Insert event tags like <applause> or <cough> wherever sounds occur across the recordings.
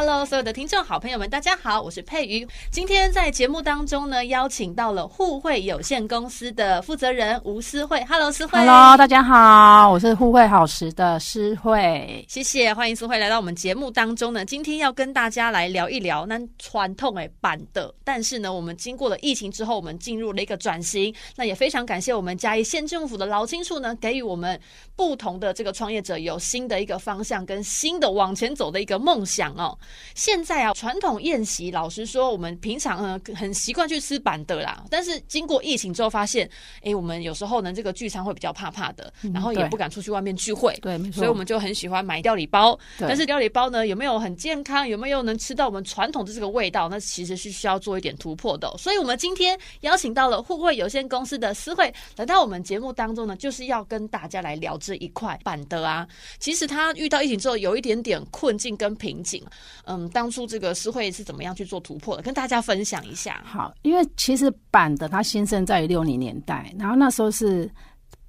Hello，所有的听众好朋友们，大家好，我是佩瑜。今天在节目当中呢，邀请到了互惠有限公司的负责人吴思慧。Hello，思慧。Hello，大家好，我是互惠好时的思慧。谢谢，欢迎思慧来到我们节目当中呢。今天要跟大家来聊一聊那传统诶版的，但是呢，我们经过了疫情之后，我们进入了一个转型。那也非常感谢我们嘉义县政府的劳青处呢，给予我们不同的这个创业者有新的一个方向跟新的往前走的一个梦想哦。现在啊，传统宴席，老实说，我们平常呢很习惯去吃板的啦。但是经过疫情之后，发现，哎，我们有时候呢，这个聚餐会比较怕怕的，然后也不敢出去外面聚会，对，没错。所以我们就很喜欢买料理包。但是料理包呢，有没有很健康？有没有能吃到我们传统的这个味道？那其实是需要做一点突破的哦。所以我们今天邀请到了互惠有限公司的思慧来到我们节目当中呢，就是要跟大家来聊这一块板的啊。其实他遇到疫情之后，有一点点困境跟瓶颈。嗯，当初这个诗慧是怎么样去做突破的？跟大家分享一下。好，因为其实板的它兴盛在于六零年代，然后那时候是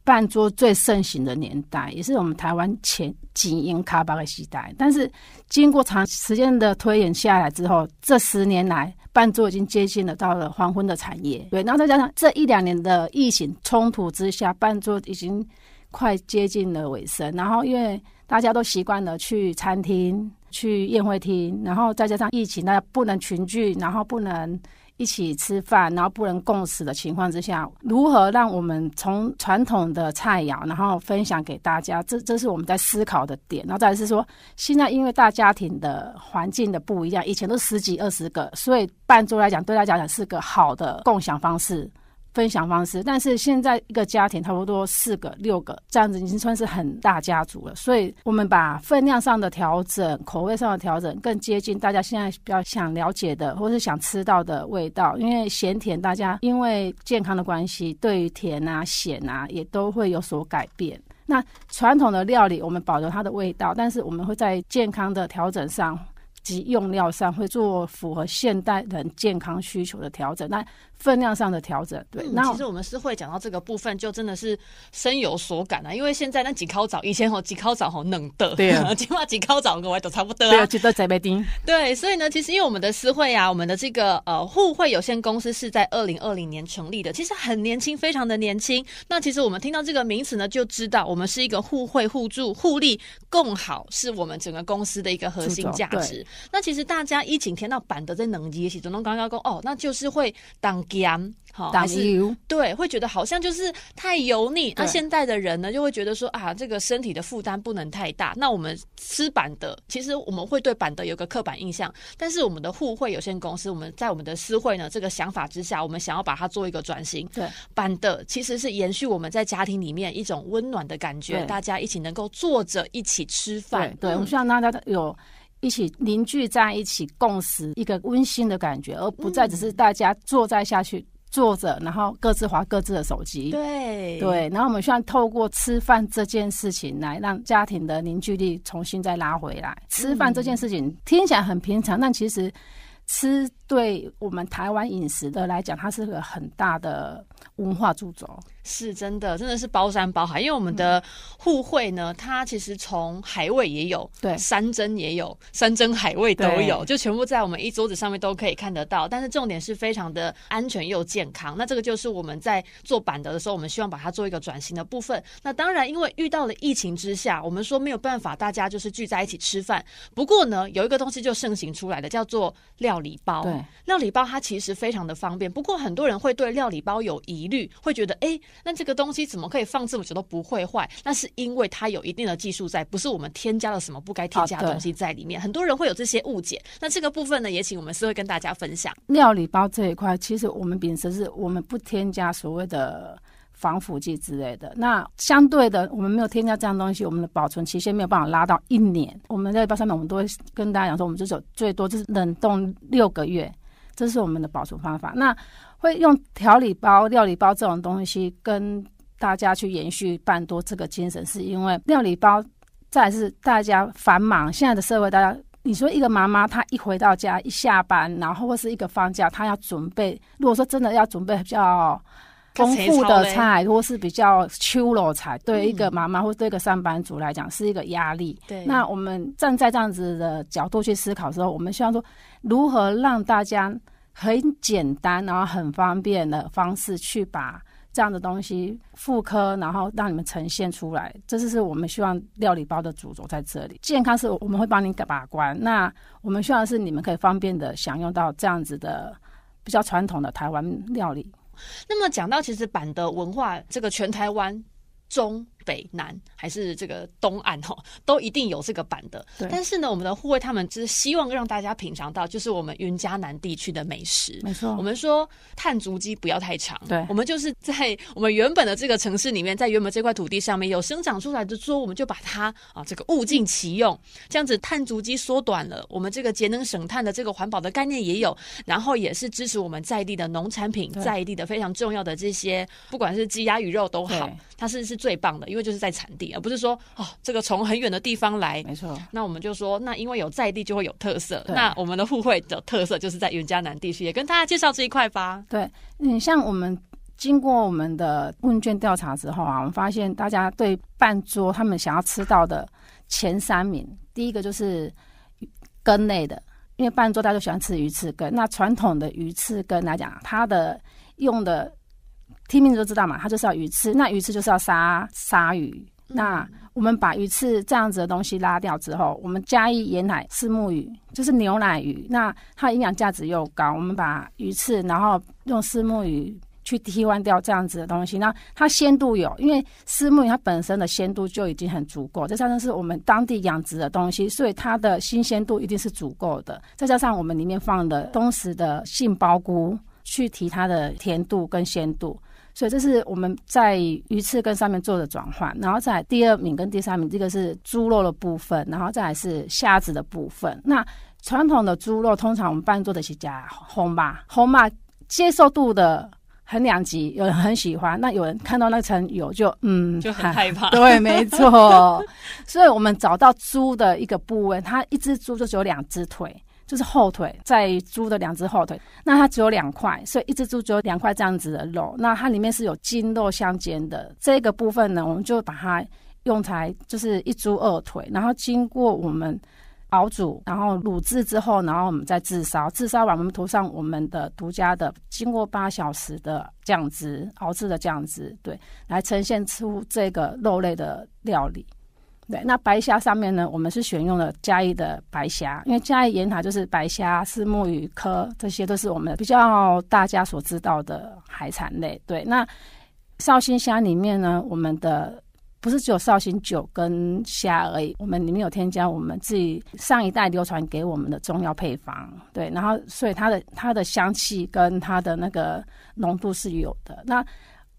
办桌最盛行的年代，也是我们台湾前精英卡巴的时代。但是经过长时间的推演下来之后，这十年来半桌已经接近了到了黄昏的产业。对，然后再加上这一两年的疫情冲突之下，半桌已经快接近了尾声。然后因为大家都习惯了去餐厅。去宴会厅，然后再加上疫情，大家不能群聚，然后不能一起吃饭，然后不能共食的情况之下，如何让我们从传统的菜肴，然后分享给大家？这这是我们在思考的点。然后再来是说，现在因为大家庭的环境的不一样，以前都十几二十个，所以半桌来讲，对大家讲是个好的共享方式。分享方式，但是现在一个家庭差不多四个、六个这样子，已经算是很大家族了。所以，我们把分量上的调整、口味上的调整，更接近大家现在比较想了解的，或是想吃到的味道。因为咸甜，大家因为健康的关系，对于甜啊、咸啊，也都会有所改变。那传统的料理，我们保留它的味道，但是我们会在健康的调整上。及用料上会做符合现代人健康需求的调整，那分量上的调整，对。那、嗯、其实我们是会讲到这个部分，就真的是深有所感啊。因为现在那几烤枣，以前吼几烤枣好冷的，对啊，<laughs> 起码几烤枣跟我都差不多、啊，对啊，记得在北京。对，所以呢，其实因为我们的思慧啊，我们的这个呃互惠有限公司是在二零二零年成立的，其实很年轻，非常的年轻。那其实我们听到这个名词呢，就知道我们是一个互惠互助、互利共好，是我们整个公司的一个核心价值。那其实大家一整天到板的在能机，其实都刚刚讲哦，那就是会当咸，好还是对，会觉得好像就是太油腻。那现在的人呢，就会觉得说啊，这个身体的负担不能太大。那我们吃板的，其实我们会对板的有个刻板印象，但是我们的互惠有限公司，我们在我们的私会呢这个想法之下，我们想要把它做一个转型。对，板的其实是延续我们在家庭里面一种温暖的感觉，大家一起能够坐着一起吃饭。对，对、嗯、我们希望大家有。一起凝聚在一起共识一个温馨的感觉，而不再只是大家坐在下去坐着，然后各自划各自的手机。对对，然后我们希望透过吃饭这件事情来让家庭的凝聚力重新再拉回来。吃饭这件事情听起来很平常，但其实吃对我们台湾饮食的来讲，它是个很大的文化主轴。是真的，真的是包山包海，因为我们的互惠呢，它其实从海味也有，对，山珍也有，山珍海味都有，就全部在我们一桌子上面都可以看得到。但是重点是非常的安全又健康。那这个就是我们在做板德的时候，我们希望把它做一个转型的部分。那当然，因为遇到了疫情之下，我们说没有办法，大家就是聚在一起吃饭。不过呢，有一个东西就盛行出来的，叫做料理包。对，料理包它其实非常的方便。不过很多人会对料理包有疑虑，会觉得哎。诶那这个东西怎么可以放这么久都不会坏？那是因为它有一定的技术在，不是我们添加了什么不该添加的东西在里面。很多人会有这些误解。那这个部分呢，也请我们是会跟大家分享。料理包这一块，其实我们秉持是我们不添加所谓的防腐剂之类的。那相对的，我们没有添加这样东西，我们的保存期限没有办法拉到一年。我们在包上面，我们都会跟大家讲说，我们这种最多就是冷冻六个月，这是我们的保存方法。那会用调理包、料理包这种东西跟大家去延续办多这个精神，是因为料理包再是大家繁忙，现在的社会，大家你说一个妈妈，她一回到家，一下班，然后或是一个放假，她要准备，如果说真的要准备比较丰富的菜，或是比较秋老菜，对一个妈妈或对一个上班族来讲是一个压力。对，那我们站在这样子的角度去思考的时候，我们希望说，如何让大家很简单，然后很方便的方式去把。这样的东西复刻，然后让你们呈现出来，这就是我们希望料理包的主轴在这里。健康是我们会帮你把关，那我们希望是你们可以方便的享用到这样子的比较传统的台湾料理。那么讲到其实板的文化，这个全台湾中。北南还是这个东岸哈，<laughs> 都一定有这个版的。但是呢，我们的护卫他们只是希望让大家品尝到，就是我们云嘉南地区的美食。没错。我们说碳足迹不要太长。对。我们就是在 <laughs> 我们原本的这个城市里面，在原本这块土地上面有生长出来的猪，我们就把它啊这个物尽其用，这样子碳足迹缩短了。我们这个节能省碳的这个环保的概念也有，然后也是支持我们在地的农产品，在地的非常重要的这些，不管是鸡鸭鱼肉都好，它是是最棒的，因为就是在产地。而不是说哦，这个从很远的地方来，没错。那我们就说，那因为有在地就会有特色。那我们的互惠的特色就是在云嘉南地区，也跟大家介绍这一块吧。对，你像我们经过我们的问卷调查之后啊，我们发现大家对半桌他们想要吃到的前三名，第一个就是根类的，因为半桌大家都喜欢吃鱼翅羹。那传统的鱼翅羹来讲，它的用的。听名字就知道嘛，它就是要鱼刺。那鱼刺就是要杀鲨鱼。那我们把鱼翅这样子的东西拉掉之后，我们加一盐海虱目鱼，就是牛奶鱼。那它营养价值又高，我们把鱼翅，然后用虱目鱼去替换掉这样子的东西。那它鲜度有，因为虱目鱼它本身的鲜度就已经很足够，再加上是我们当地养殖的东西，所以它的新鲜度一定是足够的。再加上我们里面放的东石的杏鲍菇，去提它的甜度跟鲜度。所以这是我们在鱼翅跟上面做的转换，然后再第二名跟第三名，这个是猪肉的部分，然后再来是虾子的部分。那传统的猪肉，通常我们办桌的是加红吧，红吧接受度的很两极，有人很喜欢，那有人看到那层油就嗯就很害怕。对，没错。所以我们找到猪的一个部位，它一只猪就只有两只腿。就是后腿，在猪的两只后腿，那它只有两块，所以一只猪只有两块这样子的肉。那它里面是有筋肉相间的这个部分呢，我们就把它用来就是一猪二腿，然后经过我们熬煮，然后卤制之后，然后我们再炙烧，炙烧完我们涂上我们的独家的经过八小时的酱汁熬制的酱汁，对，来呈现出这个肉类的料理。对，那白虾上面呢，我们是选用了嘉义的白虾，因为嘉义沿海就是白虾、虱目鱼科，这些都是我们比较大家所知道的海产类。对，那绍兴虾里面呢，我们的不是只有绍兴酒跟虾而已，我们里面有添加我们自己上一代流传给我们的中药配方。对，然后所以它的它的香气跟它的那个浓度是有的。那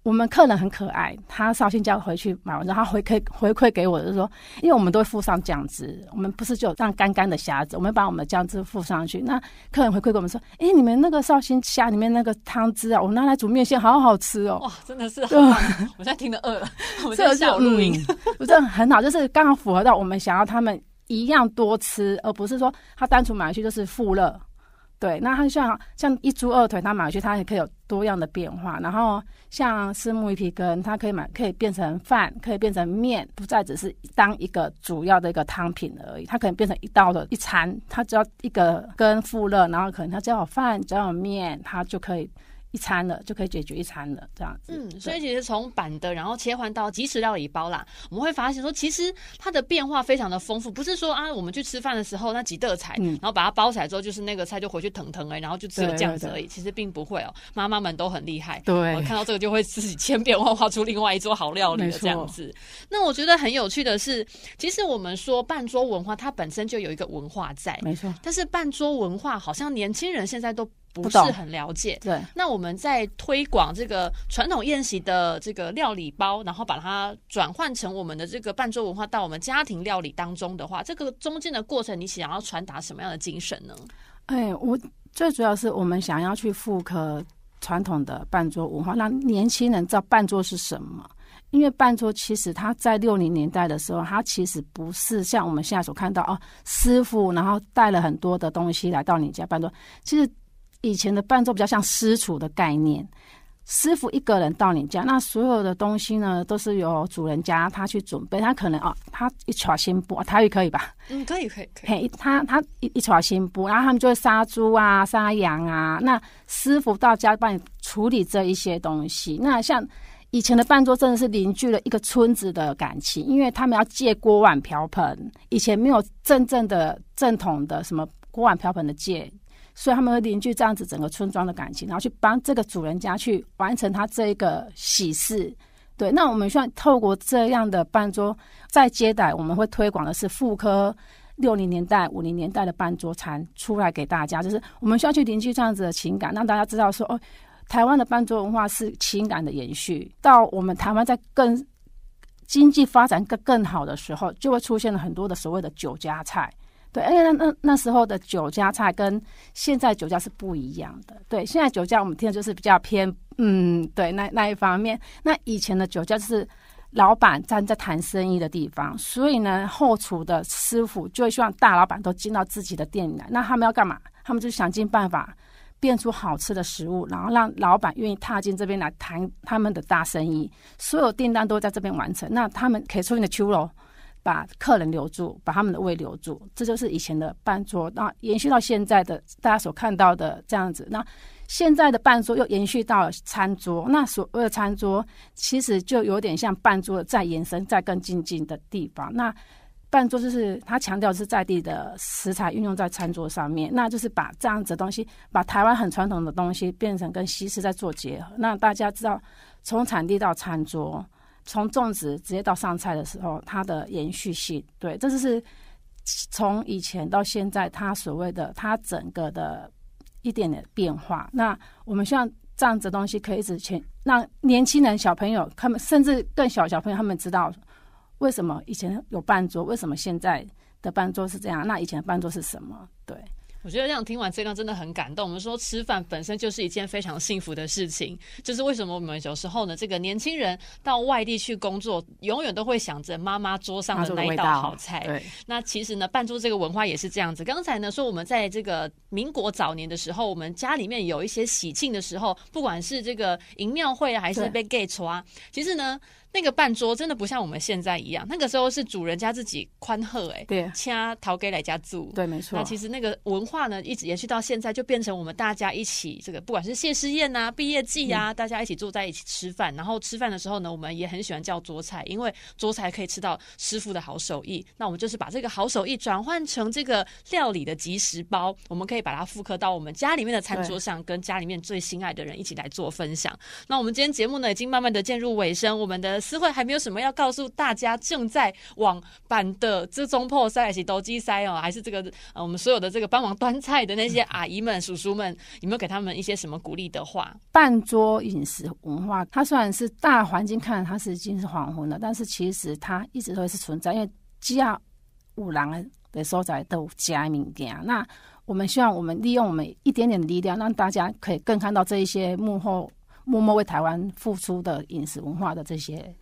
我们客人很可爱，他绍兴叫回去买完，然后他回馈回馈给我，就是说，因为我们都会附上酱汁，我们不是就这样干干的虾子，我们把我们的酱汁附上去。那客人回馈给我们说，哎，你们那个绍兴虾里面那个汤汁啊，我拿来煮面线，好好吃哦。<laughs> 哇，真的是 <laughs> 我现在听得饿了，我在下午录音，不是很好，就是刚好符合到我们想要他们一样多吃，而不是说他单纯买回去就是复热。对，那它像像一猪二腿，它买回去它也可以有多样的变化。然后像虱目鱼皮根，它可以买可以变成饭，可以变成面，不再只是当一个主要的一个汤品而已。它可能变成一道的一餐，它只要一个根复热，然后可能它只要有饭，只要有面，它就可以。一餐了就可以解决一餐了，这样子。嗯，所以其实从板的，然后切换到即食料理包啦，我们会发现说，其实它的变化非常的丰富，不是说啊，我们去吃饭的时候那几道菜，嗯，然后把它包起来之后，就是那个菜就回去腾腾哎，然后就只有这样子而已。其实并不会哦，妈妈们都很厉害。对，我看到这个就会自己千变万化出另外一桌好料理的这样子。那我觉得很有趣的是，其实我们说半桌文化，它本身就有一个文化在，没错。但是半桌文化好像年轻人现在都。不是很了解，对。那我们在推广这个传统宴席的这个料理包，然后把它转换成我们的这个办桌文化到我们家庭料理当中的话，这个中间的过程，你想要传达什么样的精神呢？哎，我最主要是我们想要去复刻传统的办桌文化，让年轻人知道办桌是什么。因为办桌其实它在六零年代的时候，它其实不是像我们现在所看到哦，师傅然后带了很多的东西来到你家办桌。其实以前的伴奏比较像私厨的概念，师傅一个人到你家，那所有的东西呢都是由主人家他去准备。他可能哦，他一炒新布，台语可以吧？嗯，可以，可以，可以。嘿，他他一一炒新布，然后他们就会杀猪啊、杀羊啊。那师傅到家帮你处理这一些东西。那像。以前的伴奏真的是凝聚了一个村子的感情，因为他们要借锅碗瓢盆，以前没有真正的正统的什么锅碗瓢盆的借，所以他们会凝聚这样子整个村庄的感情，然后去帮这个主人家去完成他这一个喜事。对，那我们希望透过这样的办桌，在接待我们会推广的是复刻六零年代、五零年代的办桌餐出来给大家，就是我们需要去凝聚这样子的情感，让大家知道说哦。台湾的办桌文化是情感的延续，到我们台湾在更经济发展更更好的时候，就会出现了很多的所谓的酒家菜。对，而且那那那时候的酒家菜跟现在酒家是不一样的。对，现在酒家我们听的就是比较偏，嗯，对，那那一方面。那以前的酒家就是老板站在谈生意的地方，所以呢，后厨的师傅就会希望大老板都进到自己的店里来。那他们要干嘛？他们就想尽办法。变出好吃的食物，然后让老板愿意踏进这边来谈他们的大生意，所有订单都在这边完成。那他们可以出你的秋楼，把客人留住，把他们的胃留住，这就是以前的办桌。那延续到现在的大家所看到的这样子，那现在的办桌又延续到餐桌。那所谓的餐桌，其实就有点像办桌再延伸、再更进进的地方。那办桌就是他强调是在地的食材运用在餐桌上面，那就是把这样子的东西，把台湾很传统的东西变成跟西式在做结合。那大家知道，从产地到餐桌，从种植直接到上菜的时候，它的延续性，对，这就是从以前到现在，它所谓的它整个的一点点变化。那我们希望这样子的东西可以一直前让年轻人、小朋友，他们甚至更小小朋友，他们知道。为什么以前有半桌？为什么现在的半桌是这样？那以前的半桌是什么？对，我觉得这样听完这段真的很感动。我们说吃饭本身就是一件非常幸福的事情，就是为什么我们有时候呢，这个年轻人到外地去工作，永远都会想着妈妈桌上的那一道好菜。对，那其实呢，办桌这个文化也是这样子。刚才呢说我们在这个民国早年的时候，我们家里面有一些喜庆的时候，不管是这个迎庙会啊，还是被 gay 戳啊，其实呢。那个半桌真的不像我们现在一样，那个时候是主人家自己宽贺哎，对，掐陶给来家住，对，没错。那其实那个文化呢，一直延续到现在，就变成我们大家一起这个，不管是谢师宴啊、毕业季啊，嗯、大家一起坐在一起吃饭。然后吃饭的时候呢，我们也很喜欢叫桌菜，因为桌菜可以吃到师傅的好手艺。那我们就是把这个好手艺转换成这个料理的即食包，我们可以把它复刻到我们家里面的餐桌上，跟家里面最心爱的人一起来做分享。那我们今天节目呢，已经慢慢的渐入尾声，我们的私会还没有什么。要告诉大家，正在往办的这中破塞还是斗鸡塞哦，还是这个呃，我们所有的这个帮忙端菜的那些阿姨们、叔叔们，有没有给他们一些什么鼓励的话？半桌饮食文化，它虽然是大环境看它是已经是黄昏了，但是其实它一直都是存在，因为只要有人的所在都加物件。那我们希望我们利用我们一点点的力量，让大家可以更看到这一些幕后默默为台湾付出的饮食文化的这些。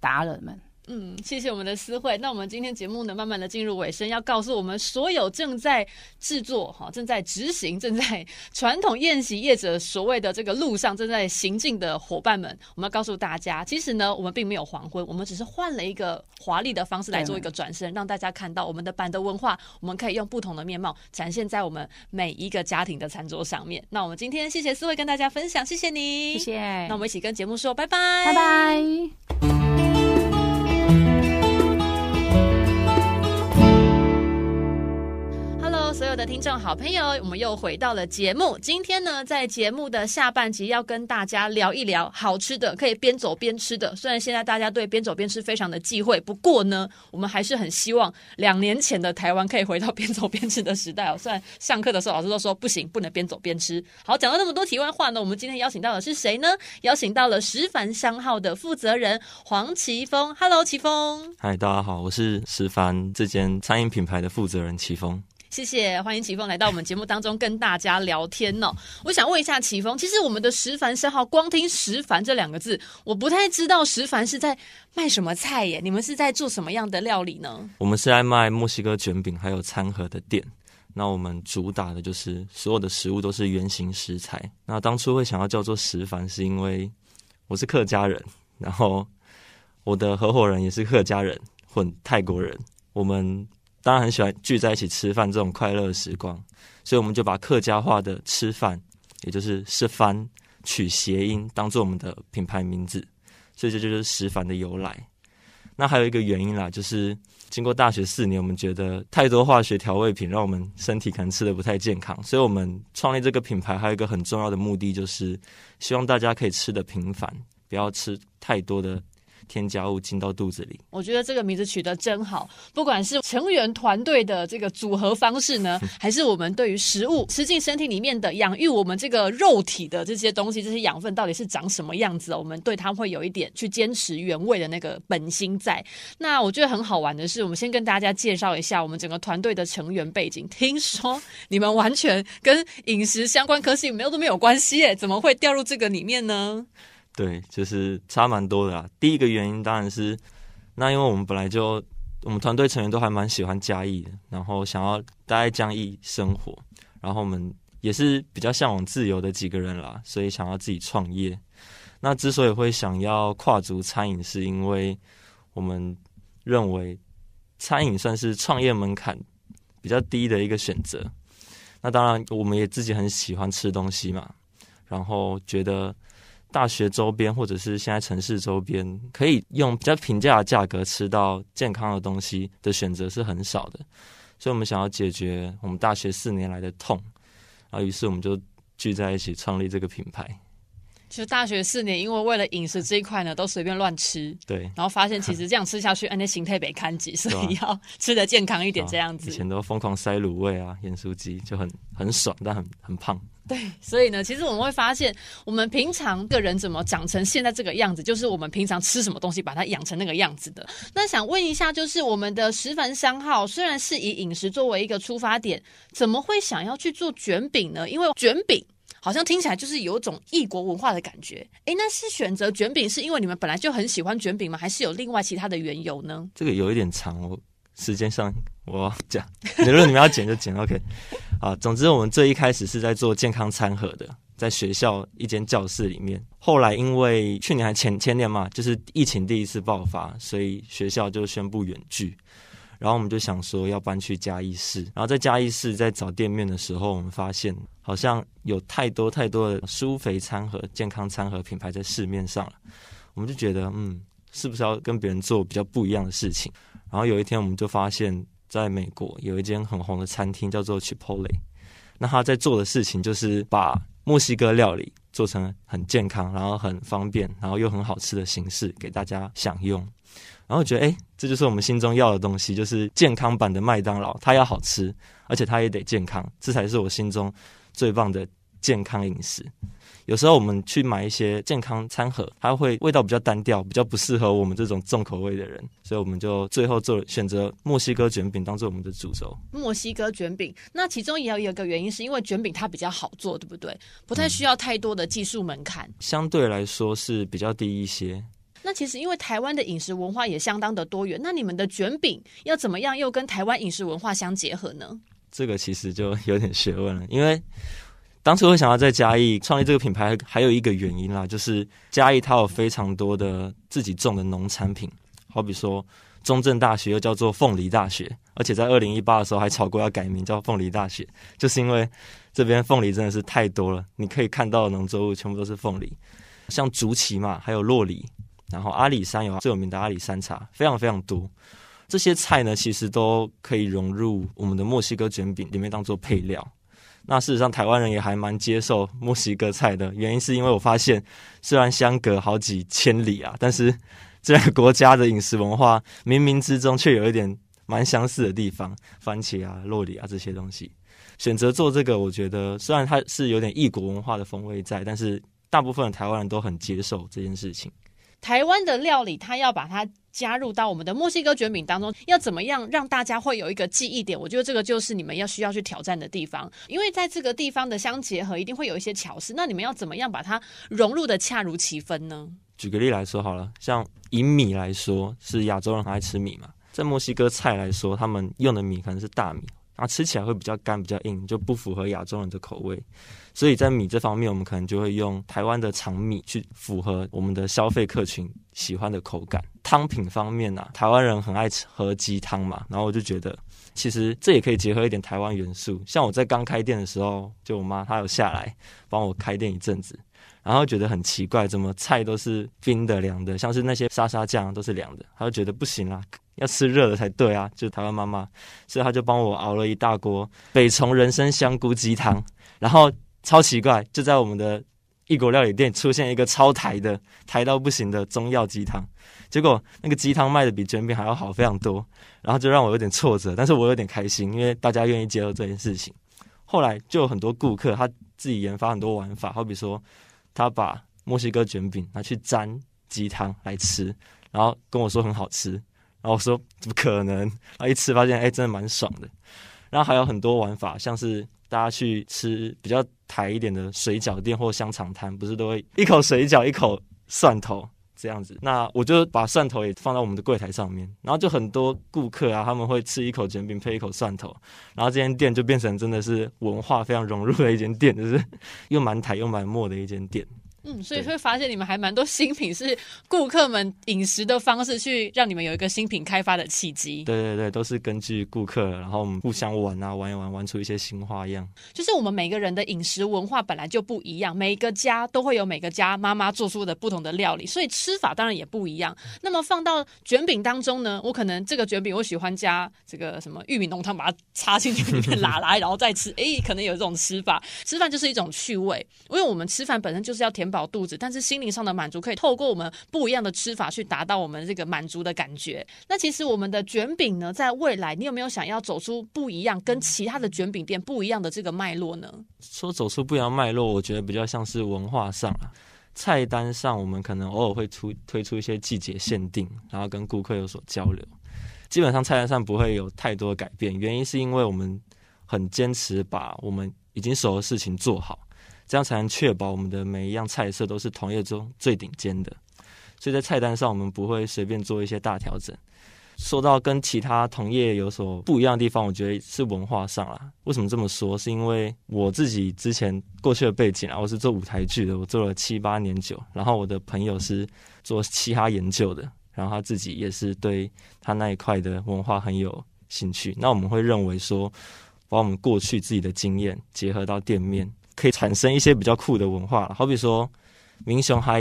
达人们，嗯，谢谢我们的思慧。那我们今天节目呢，慢慢的进入尾声，要告诉我们所有正在制作、哈，正在执行、正在传统宴席业者所谓的这个路上正在行进的伙伴们，我们要告诉大家，其实呢，我们并没有黄昏，我们只是换了一个华丽的方式来做一个转身，让大家看到我们的板的文化，我们可以用不同的面貌展现在我们每一个家庭的餐桌上面。那我们今天谢谢思慧跟大家分享，谢谢你，谢谢。那我们一起跟节目说拜拜，拜拜。所有的听众好朋友，我们又回到了节目。今天呢，在节目的下半集要跟大家聊一聊好吃的，可以边走边吃的。虽然现在大家对边走边吃非常的忌讳，不过呢，我们还是很希望两年前的台湾可以回到边走边吃的时代哦。虽然上课的时候老师都说不行，不能边走边吃。好，讲到那么多题外话呢，我们今天邀请到的是谁呢？邀请到了十凡商号的负责人黄奇峰。Hello，奇峰。嗨，大家好，我是十帆这间餐饮品牌的负责人奇峰。谢谢，欢迎启峰来到我们节目当中跟大家聊天哦。<laughs> 我想问一下启峰，其实我们的石凡生号，光听石凡这两个字，我不太知道石凡是在卖什么菜耶？你们是在做什么样的料理呢？我们是在卖墨西哥卷饼还有餐盒的店。那我们主打的就是所有的食物都是原形食材。那当初会想要叫做石凡，是因为我是客家人，然后我的合伙人也是客家人混泰国人。我们当然很喜欢聚在一起吃饭这种快乐的时光，所以我们就把客家话的吃饭，也就是十番取谐音当做我们的品牌名字，所以这就是食饭的由来。那还有一个原因啦，就是。经过大学四年，我们觉得太多化学调味品让我们身体可能吃得不太健康，所以我们创立这个品牌还有一个很重要的目的，就是希望大家可以吃得平凡，不要吃太多的。添加物进到肚子里，我觉得这个名字取得真好。不管是成员团队的这个组合方式呢，<laughs> 还是我们对于食物吃进身体里面的养育我们这个肉体的这些东西，这些养分到底是长什么样子？我们对它会有一点去坚持原味的那个本心在。那我觉得很好玩的是，我们先跟大家介绍一下我们整个团队的成员背景。听说你们完全跟饮食相关科系没有都没有关系耶，怎么会掉入这个里面呢？对，就是差蛮多的啦。第一个原因当然是，那因为我们本来就我们团队成员都还蛮喜欢嘉义的，然后想要待在嘉义生活，然后我们也是比较向往自由的几个人啦，所以想要自己创业。那之所以会想要跨足餐饮，是因为我们认为餐饮算是创业门槛比较低的一个选择。那当然，我们也自己很喜欢吃东西嘛，然后觉得。大学周边或者是现在城市周边，可以用比较平价的价格吃到健康的东西的选择是很少的，所以我们想要解决我们大学四年来的痛，啊，于是我们就聚在一起创立这个品牌。其实大学四年，因为为了饮食这一块呢，都随便乱吃，对，然后发现其实这样吃下去，按那形态被看紧，所以要吃的健康一点，这样子。以前都疯狂塞卤味啊、盐酥鸡，就很很爽，但很很胖。对，所以呢，其实我们会发现，我们平常个人怎么长成现在这个样子，就是我们平常吃什么东西把它养成那个样子的。那想问一下，就是我们的十凡三号虽然是以饮食作为一个出发点，怎么会想要去做卷饼呢？因为卷饼好像听起来就是有种异国文化的感觉。诶，那是选择卷饼是因为你们本来就很喜欢卷饼吗？还是有另外其他的缘由呢？这个有一点长哦。时间上我讲，<laughs> 如果你们要剪就剪，OK。啊，总之我们最一开始是在做健康餐盒的，在学校一间教室里面。后来因为去年还前前年嘛，就是疫情第一次爆发，所以学校就宣布远距。然后我们就想说要搬去嘉义市。然后在嘉义市在找店面的时候，我们发现好像有太多太多的舒肥餐盒、健康餐盒品牌在市面上了。我们就觉得，嗯，是不是要跟别人做比较不一样的事情？然后有一天，我们就发现，在美国有一间很红的餐厅叫做 Chipotle，那他在做的事情就是把墨西哥料理做成很健康，然后很方便，然后又很好吃的形式给大家享用。然后觉得，哎，这就是我们心中要的东西，就是健康版的麦当劳，它要好吃，而且它也得健康，这才是我心中最棒的健康饮食。有时候我们去买一些健康餐盒，它会味道比较单调，比较不适合我们这种重口味的人，所以我们就最后做选择墨西哥卷饼当做我们的主轴。墨西哥卷饼，那其中也有一个原因，是因为卷饼它比较好做，对不对？不太需要太多的技术门槛，嗯，相对来说是比较低一些。那其实因为台湾的饮食文化也相当的多元，那你们的卷饼要怎么样又跟台湾饮食文化相结合呢？这个其实就有点学问了，因为。当初会想要在嘉义创立这个品牌，还有一个原因啦，就是嘉义它有非常多的自己种的农产品，好比说中正大学又叫做凤梨大学，而且在二零一八的时候还吵过要改名叫凤梨大学，就是因为这边凤梨真的是太多了，你可以看到的农作物全部都是凤梨，像竹崎嘛，还有洛梨，然后阿里山有最有名的阿里山茶，非常非常多。这些菜呢，其实都可以融入我们的墨西哥卷饼里面当做配料。那事实上，台湾人也还蛮接受墨西哥菜的，原因是因为我发现，虽然相隔好几千里啊，但是这两个国家的饮食文化冥冥之中却有一点蛮相似的地方，番茄啊、肉里啊这些东西。选择做这个，我觉得虽然它是有点异国文化的风味在，但是大部分台湾人都很接受这件事情。台湾的料理，它要把它加入到我们的墨西哥卷饼当中，要怎么样让大家会有一个记忆点？我觉得这个就是你们要需要去挑战的地方，因为在这个地方的相结合，一定会有一些巧思。那你们要怎么样把它融入的恰如其分呢？举个例来说好了，像以米来说，是亚洲人很爱吃米嘛，在墨西哥菜来说，他们用的米可能是大米。然后吃起来会比较干、比较硬，就不符合亚洲人的口味。所以在米这方面，我们可能就会用台湾的长米去符合我们的消费客群喜欢的口感。汤品方面呢、啊，台湾人很爱吃喝鸡汤嘛，然后我就觉得其实这也可以结合一点台湾元素。像我在刚开店的时候，就我妈她有下来帮我开店一阵子，然后觉得很奇怪，怎么菜都是冰的、凉的，像是那些沙沙酱都是凉的，他就觉得不行啦。要吃热的才对啊！就是台湾妈妈，所以他就帮我熬了一大锅北从人参香菇鸡汤。然后超奇怪，就在我们的异国料理店出现一个超台的台到不行的中药鸡汤。结果那个鸡汤卖的比卷饼还要好非常多，然后就让我有点挫折，但是我有点开心，因为大家愿意接受这件事情。后来就有很多顾客他自己研发很多玩法，好比说他把墨西哥卷饼拿去沾鸡汤来吃，然后跟我说很好吃。然后我说怎么可能？然后一吃发现，哎，真的蛮爽的。然后还有很多玩法，像是大家去吃比较台一点的水饺店或香肠摊，不是都会一口水饺一口蒜头这样子？那我就把蒜头也放在我们的柜台上面，然后就很多顾客啊，他们会吃一口卷饼配一口蒜头，然后这间店就变成真的是文化非常融入的一间店，就是又蛮台又蛮墨的一间店。嗯，所以会发现你们还蛮多新品，是顾客们饮食的方式去让你们有一个新品开发的契机。对对对，都是根据顾客，然后我们互相玩啊，玩一玩，玩出一些新花样。就是我们每个人的饮食文化本来就不一样，每个家都会有每个家妈妈做出的不同的料理，所以吃法当然也不一样。那么放到卷饼当中呢，我可能这个卷饼我喜欢加这个什么玉米浓汤，把它插进去里面拉来，然后再吃。哎，可能有这种吃法。吃饭就是一种趣味，因为我们吃饭本身就是要填饱肚子，但是心灵上的满足可以透过我们不一样的吃法去达到我们这个满足的感觉。那其实我们的卷饼呢，在未来你有没有想要走出不一样，跟其他的卷饼店不一样的这个脉络呢？说走出不一样脉络，我觉得比较像是文化上啊，菜单上我们可能偶尔会出推出一些季节限定，然后跟顾客有所交流。基本上菜单上不会有太多改变，原因是因为我们很坚持把我们已经熟的事情做好。这样才能确保我们的每一样菜色都是同业中最顶尖的，所以在菜单上我们不会随便做一些大调整。说到跟其他同业有所不一样的地方，我觉得是文化上啦。为什么这么说？是因为我自己之前过去的背景啊，我是做舞台剧的，我做了七八年久，然后我的朋友是做嘻哈研究的，然后他自己也是对他那一块的文化很有兴趣。那我们会认为说，把我们过去自己的经验结合到店面。可以产生一些比较酷的文化了，好比说，明雄还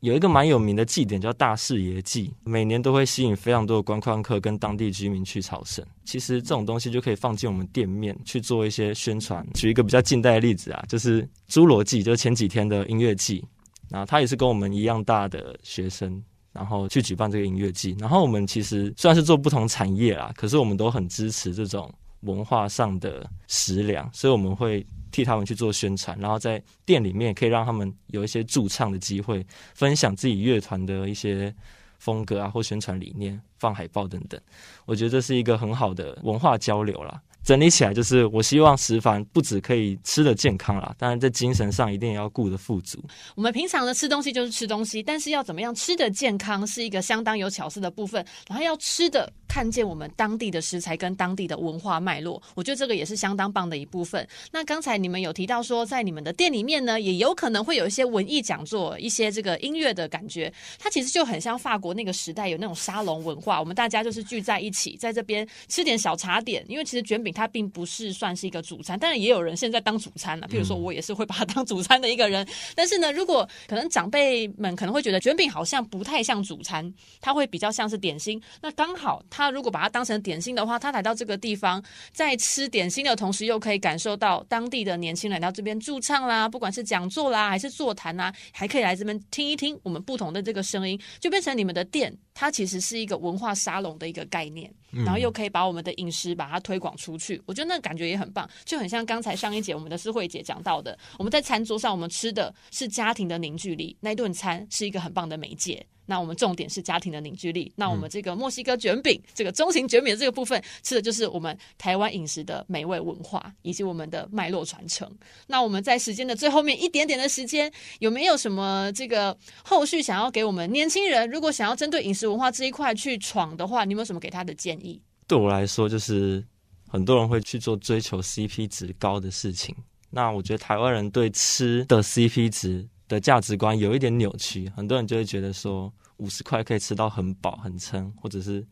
有一个蛮有名的祭典叫大士爷祭，每年都会吸引非常多的观光客跟当地居民去朝圣。其实这种东西就可以放进我们店面去做一些宣传。举一个比较近代的例子啊，就是侏罗纪，就是前几天的音乐季，然后他也是跟我们一样大的学生，然后去举办这个音乐季。然后我们其实虽然是做不同产业啦，可是我们都很支持这种文化上的食粮，所以我们会。替他们去做宣传，然后在店里面可以让他们有一些驻唱的机会，分享自己乐团的一些风格啊，或宣传理念，放海报等等。我觉得这是一个很好的文化交流啦。整理起来就是，我希望食饭不止可以吃的健康啦，当然在精神上一定要顾得富足。我们平常的吃东西就是吃东西，但是要怎么样吃的健康，是一个相当有巧思的部分。然后要吃的。看见我们当地的食材跟当地的文化脉络，我觉得这个也是相当棒的一部分。那刚才你们有提到说，在你们的店里面呢，也有可能会有一些文艺讲座，一些这个音乐的感觉。它其实就很像法国那个时代有那种沙龙文化，我们大家就是聚在一起，在这边吃点小茶点。因为其实卷饼它并不是算是一个主餐，但是也有人现在当主餐了。譬如说我也是会把它当主餐的一个人。但是呢，如果可能长辈们可能会觉得卷饼好像不太像主餐，它会比较像是点心。那刚好。他如果把它当成点心的话，他来到这个地方，在吃点心的同时，又可以感受到当地的年轻人到这边驻唱啦，不管是讲座啦，还是座谈啦，还可以来这边听一听我们不同的这个声音，就变成你们的店，它其实是一个文化沙龙的一个概念，然后又可以把我们的饮食把它推广出去，我觉得那个感觉也很棒，就很像刚才上一节我们的诗慧姐讲到的，我们在餐桌上我们吃的是家庭的凝聚力，那顿餐是一个很棒的媒介。那我们重点是家庭的凝聚力。那我们这个墨西哥卷饼，嗯、这个中型卷饼的这个部分，吃的就是我们台湾饮食的美味文化以及我们的脉络传承。那我们在时间的最后面一点点的时间，有没有什么这个后续想要给我们年轻人，如果想要针对饮食文化这一块去闯的话，你有没有什么给他的建议？对我来说，就是很多人会去做追求 CP 值高的事情。那我觉得台湾人对吃的 CP 值的价值观有一点扭曲，很多人就会觉得说五十块可以吃到很饱很撑，或者是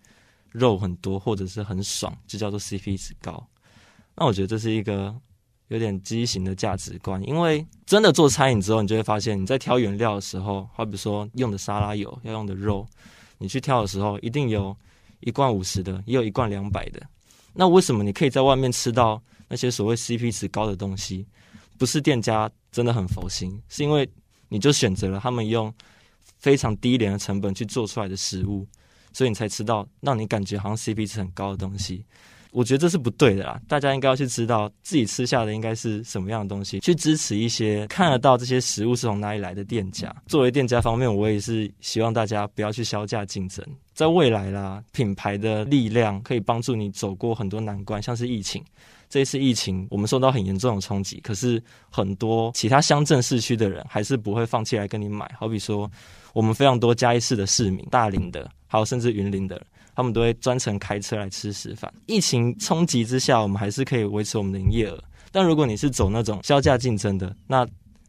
肉很多，或者是很爽，就叫做 CP 值高。那我觉得这是一个有点畸形的价值观，因为真的做餐饮之后，你就会发现你在挑原料的时候，好比说用的沙拉油要用的肉，你去挑的时候，一定有一罐五十的，也有一罐两百的。那为什么你可以在外面吃到那些所谓 CP 值高的东西？不是店家真的很佛心，是因为。你就选择了他们用非常低廉的成本去做出来的食物，所以你才吃到让你感觉好像 CP 值很高的东西。我觉得这是不对的啦，大家应该要去知道自己吃下的应该是什么样的东西，去支持一些看得到这些食物是从哪里来的店家。作为店家方面，我也是希望大家不要去削价竞争。在未来啦，品牌的力量可以帮助你走过很多难关，像是疫情。这一次疫情，我们受到很严重的冲击，可是很多其他乡镇市区的人还是不会放弃来跟你买。好比说，我们非常多嘉义市的市民、大林的，还有甚至云林的，他们都会专程开车来吃食饭。疫情冲击之下，我们还是可以维持我们的营业额。但如果你是走那种削价竞争的，那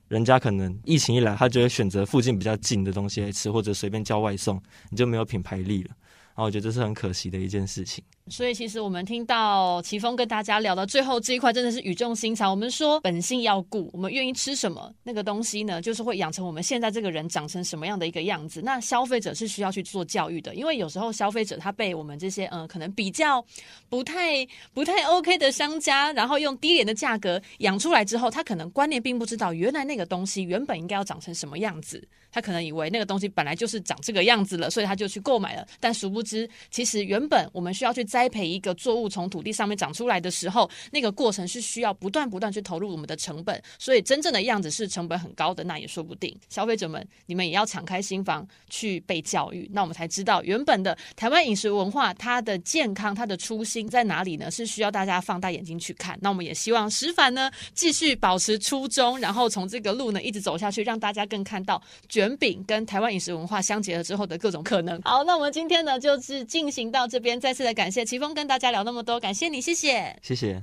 人家可能疫情一来，他就会选择附近比较近的东西来吃，或者随便叫外送，你就没有品牌力了。然后我觉得这是很可惜的一件事情。所以，其实我们听到奇峰跟大家聊到最后这一块，真的是语重心长。我们说本性要顾，我们愿意吃什么，那个东西呢，就是会养成我们现在这个人长成什么样的一个样子。那消费者是需要去做教育的，因为有时候消费者他被我们这些嗯、呃，可能比较不太不太 OK 的商家，然后用低廉的价格养出来之后，他可能观念并不知道，原来那个东西原本应该要长成什么样子。他可能以为那个东西本来就是长这个样子了，所以他就去购买了。但殊不知，其实原本我们需要去栽培一个作物从土地上面长出来的时候，那个过程是需要不断不断去投入我们的成本，所以真正的样子是成本很高的，那也说不定。消费者们，你们也要敞开心房去被教育，那我们才知道原本的台湾饮食文化它的健康、它的初心在哪里呢？是需要大家放大眼睛去看。那我们也希望食凡呢继续保持初衷，然后从这个路呢一直走下去，让大家更看到卷饼跟台湾饮食文化相结合之后的各种可能。好，那我们今天呢就是进行到这边，再次的感谢谢奇峰跟大家聊那么多，感谢你，谢谢，谢谢。